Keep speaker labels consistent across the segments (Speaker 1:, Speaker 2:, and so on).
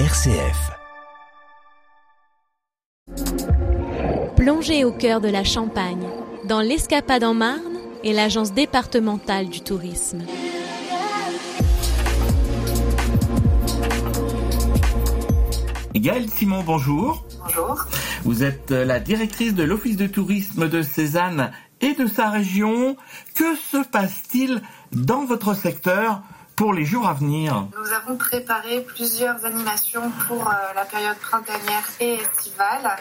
Speaker 1: RCF.
Speaker 2: Plongez au cœur de la Champagne, dans l'Escapade en Marne et l'Agence départementale du tourisme.
Speaker 3: Gaëlle Simon, bonjour.
Speaker 4: Bonjour.
Speaker 3: Vous êtes la directrice de l'Office de tourisme de Cézanne et de sa région. Que se passe-t-il dans votre secteur pour les jours à venir
Speaker 4: Nous avons préparé plusieurs animations pour euh, la période printanière et estivale,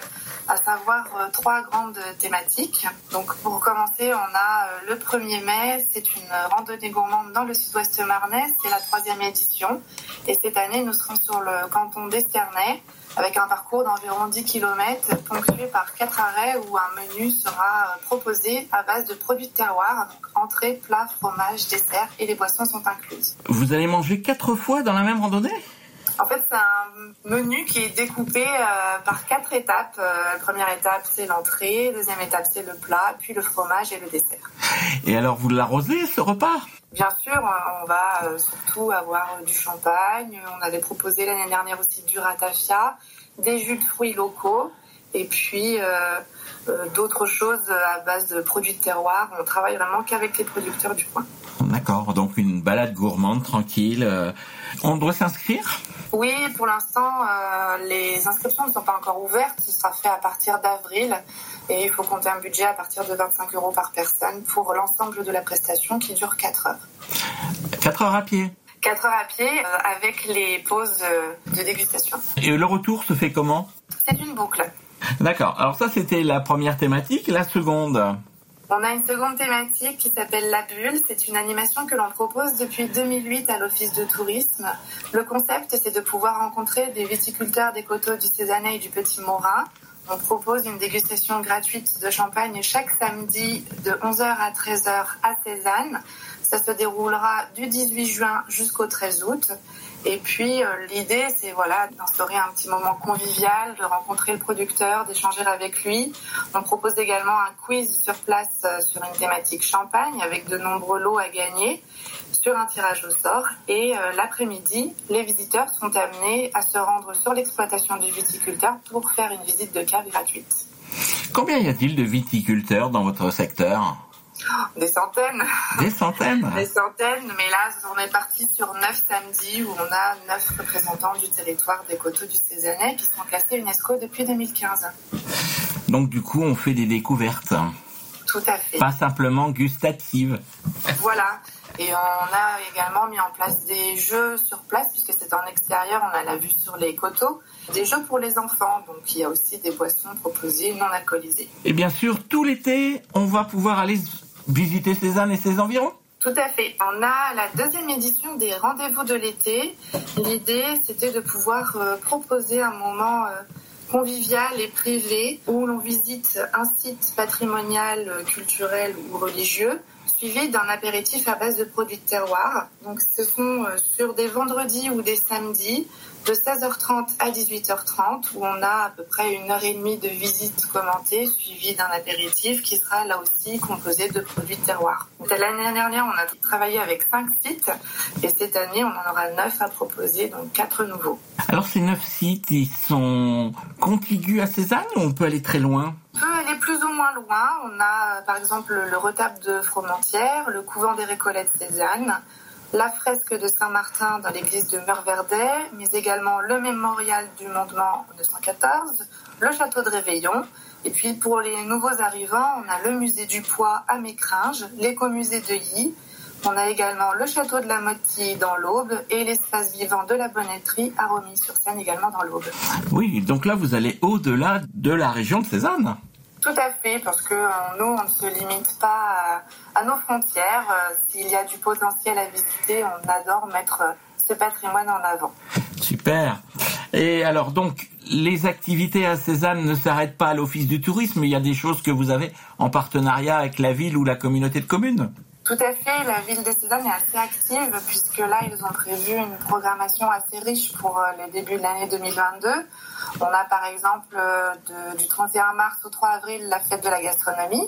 Speaker 4: à savoir euh, trois grandes thématiques. Donc pour commencer, on a euh, le 1er mai, c'est une randonnée gourmande dans le sud-ouest marnais, c'est la troisième édition. Et cette année, nous serons sur le canton d'Esternay avec un parcours d'environ 10 km ponctué par quatre arrêts où un menu sera proposé à base de produits de terroir, donc entrée, plat, fromage, dessert et les boissons sont incluses.
Speaker 3: Vous allez manger quatre fois dans la même randonnée?
Speaker 4: En fait, c'est un menu qui est découpé euh, par quatre étapes. Euh, la première étape, c'est l'entrée. Deuxième étape, c'est le plat, puis le fromage et le dessert.
Speaker 3: Et alors, vous l'arrosez, ce repas?
Speaker 4: Bien sûr, on va euh, surtout avoir du champagne. On avait proposé l'année dernière aussi du ratafia, des jus de fruits locaux et puis d'autres choses à base de produits de terroir. On travaille vraiment qu'avec les producteurs du coin.
Speaker 3: D'accord, donc une balade gourmande, tranquille. On doit s'inscrire?
Speaker 4: Oui, pour l'instant, euh, les inscriptions ne sont pas encore ouvertes. Ce sera fait à partir d'avril. Et il faut compter un budget à partir de 25 euros par personne pour l'ensemble de la prestation qui dure 4 heures.
Speaker 3: 4 heures à pied?
Speaker 4: 4 heures à pied euh, avec les pauses euh, de dégustation.
Speaker 3: Et le retour se fait comment?
Speaker 4: C'est une boucle.
Speaker 3: D'accord. Alors ça, c'était la première thématique. La seconde?
Speaker 4: On a une seconde thématique qui s'appelle La Bulle. C'est une animation que l'on propose depuis 2008 à l'Office de tourisme. Le concept, c'est de pouvoir rencontrer des viticulteurs des coteaux du Cézanne et du Petit Morin. On propose une dégustation gratuite de champagne chaque samedi de 11h à 13h à Cézanne. Ça se déroulera du 18 juin jusqu'au 13 août. Et puis euh, l'idée, c'est voilà d'instaurer un petit moment convivial, de rencontrer le producteur, d'échanger avec lui. On propose également un quiz sur place euh, sur une thématique champagne avec de nombreux lots à gagner sur un tirage au sort. Et euh, l'après-midi, les visiteurs sont amenés à se rendre sur l'exploitation du viticulteur pour faire une visite de cave gratuite.
Speaker 3: Combien y a-t-il de viticulteurs dans votre secteur?
Speaker 4: Des centaines.
Speaker 3: Des centaines
Speaker 4: Des centaines, mais là, on est parti sur neuf samedis où on a neuf représentants du territoire des coteaux du Cézanne qui sont classés UNESCO depuis 2015.
Speaker 3: Donc du coup, on fait des découvertes.
Speaker 4: Tout à fait.
Speaker 3: Pas simplement gustatives.
Speaker 4: Voilà. Et on a également mis en place des jeux sur place, puisque c'est en extérieur, on a la vue sur les coteaux. Des jeux pour les enfants, donc il y a aussi des boissons proposées non alcoolisées.
Speaker 3: Et bien sûr, tout l'été, on va pouvoir aller visiter Cézanne et ses environs
Speaker 4: tout à fait. On a la deuxième édition des rendez-vous de l'été. L'idée, c'était de pouvoir euh, proposer un moment euh, convivial et privé où l'on visite un site patrimonial, euh, culturel ou religieux suivi d'un apéritif à base de produits de terroir. Donc ce sont sur des vendredis ou des samedis de 16h30 à 18h30 où on a à peu près une heure et demie de visite commentée suivie d'un apéritif qui sera là aussi composé de produits de terroir. L'année dernière, on a travaillé avec 5 sites et cette année, on en aura 9 à proposer, donc 4 nouveaux.
Speaker 3: Alors ces 9 sites, ils sont contigus à Cézanne ou on peut aller très loin
Speaker 4: peut aller plus ou moins loin. On a par exemple le retable de Fromantière, le couvent des Récollettes Cézanne, la fresque de Saint-Martin dans l'église de Meurverdet, mais également le mémorial du Mondement 214, le château de Réveillon. Et puis pour les nouveaux arrivants, on a le musée du Poids à Mécringes, l'écomusée de Y. On a également le château de la Motie dans l'Aube et l'espace vivant de la Bonnetterie à Romilly-sur-Seine également dans l'Aube.
Speaker 3: Oui, donc là vous allez au-delà de la région de Cézanne.
Speaker 4: Tout à fait, parce que euh, nous, on ne se limite pas à, nos frontières. Euh, s'il y a du potentiel à visiter, on adore mettre euh, ce patrimoine en avant.
Speaker 3: Super. Et alors donc, les activités à Cézanne ne s'arrêtent pas à l'Office du tourisme, il y a des choses que vous avez en partenariat avec la ville ou la communauté de communes
Speaker 4: tout à fait, la ville de Cézanne est assez active puisque là, ils ont prévu une programmation assez riche pour le début de l'année 2022. On a par exemple euh, du 31 mars au 3 avril la fête de la gastronomie,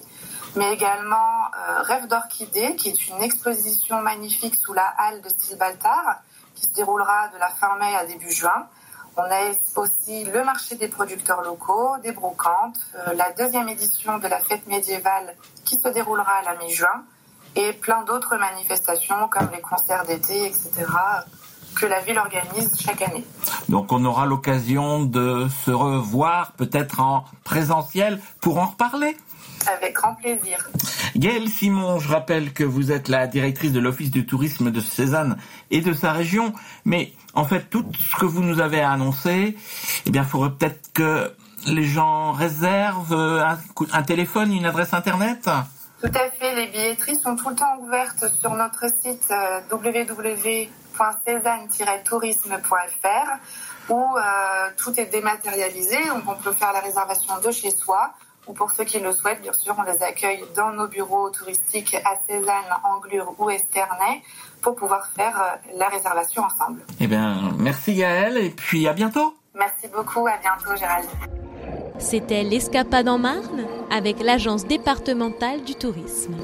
Speaker 4: mais également euh, Rêve d'orchidée, qui est une exposition magnifique sous la halle de style Baltard, qui se déroulera de la fin mai à début juin. On a aussi le marché des producteurs locaux, des brocantes, euh, la deuxième édition de la fête médiévale qui se déroulera à la mi-juin et plein d'autres manifestations comme les concerts d'été, etc., que la ville organise chaque année.
Speaker 3: Donc on aura l'occasion de se revoir peut-être en présentiel pour en reparler.
Speaker 4: Avec grand plaisir.
Speaker 3: Gaëlle Simon, je rappelle que vous êtes la directrice de l'Office du tourisme de Cézanne et de sa région, mais en fait tout ce que vous nous avez annoncé, eh bien il faudrait peut-être que les gens réservent un, un téléphone, une adresse internet
Speaker 4: tout à fait, les billetteries sont tout le temps ouvertes sur notre site euh, www.cézanne-tourisme.fr où euh, tout est dématérialisé, donc on peut faire la réservation de chez soi ou pour ceux qui le souhaitent, bien sûr, on les accueille dans nos bureaux touristiques à Cézanne, Anglure ou Esternay pour pouvoir faire euh, la réservation ensemble.
Speaker 3: Eh bien, merci Gaëlle et puis à bientôt.
Speaker 4: Merci beaucoup, à bientôt Gérald.
Speaker 2: C'était l'Escapade en Marne avec l'Agence départementale du tourisme.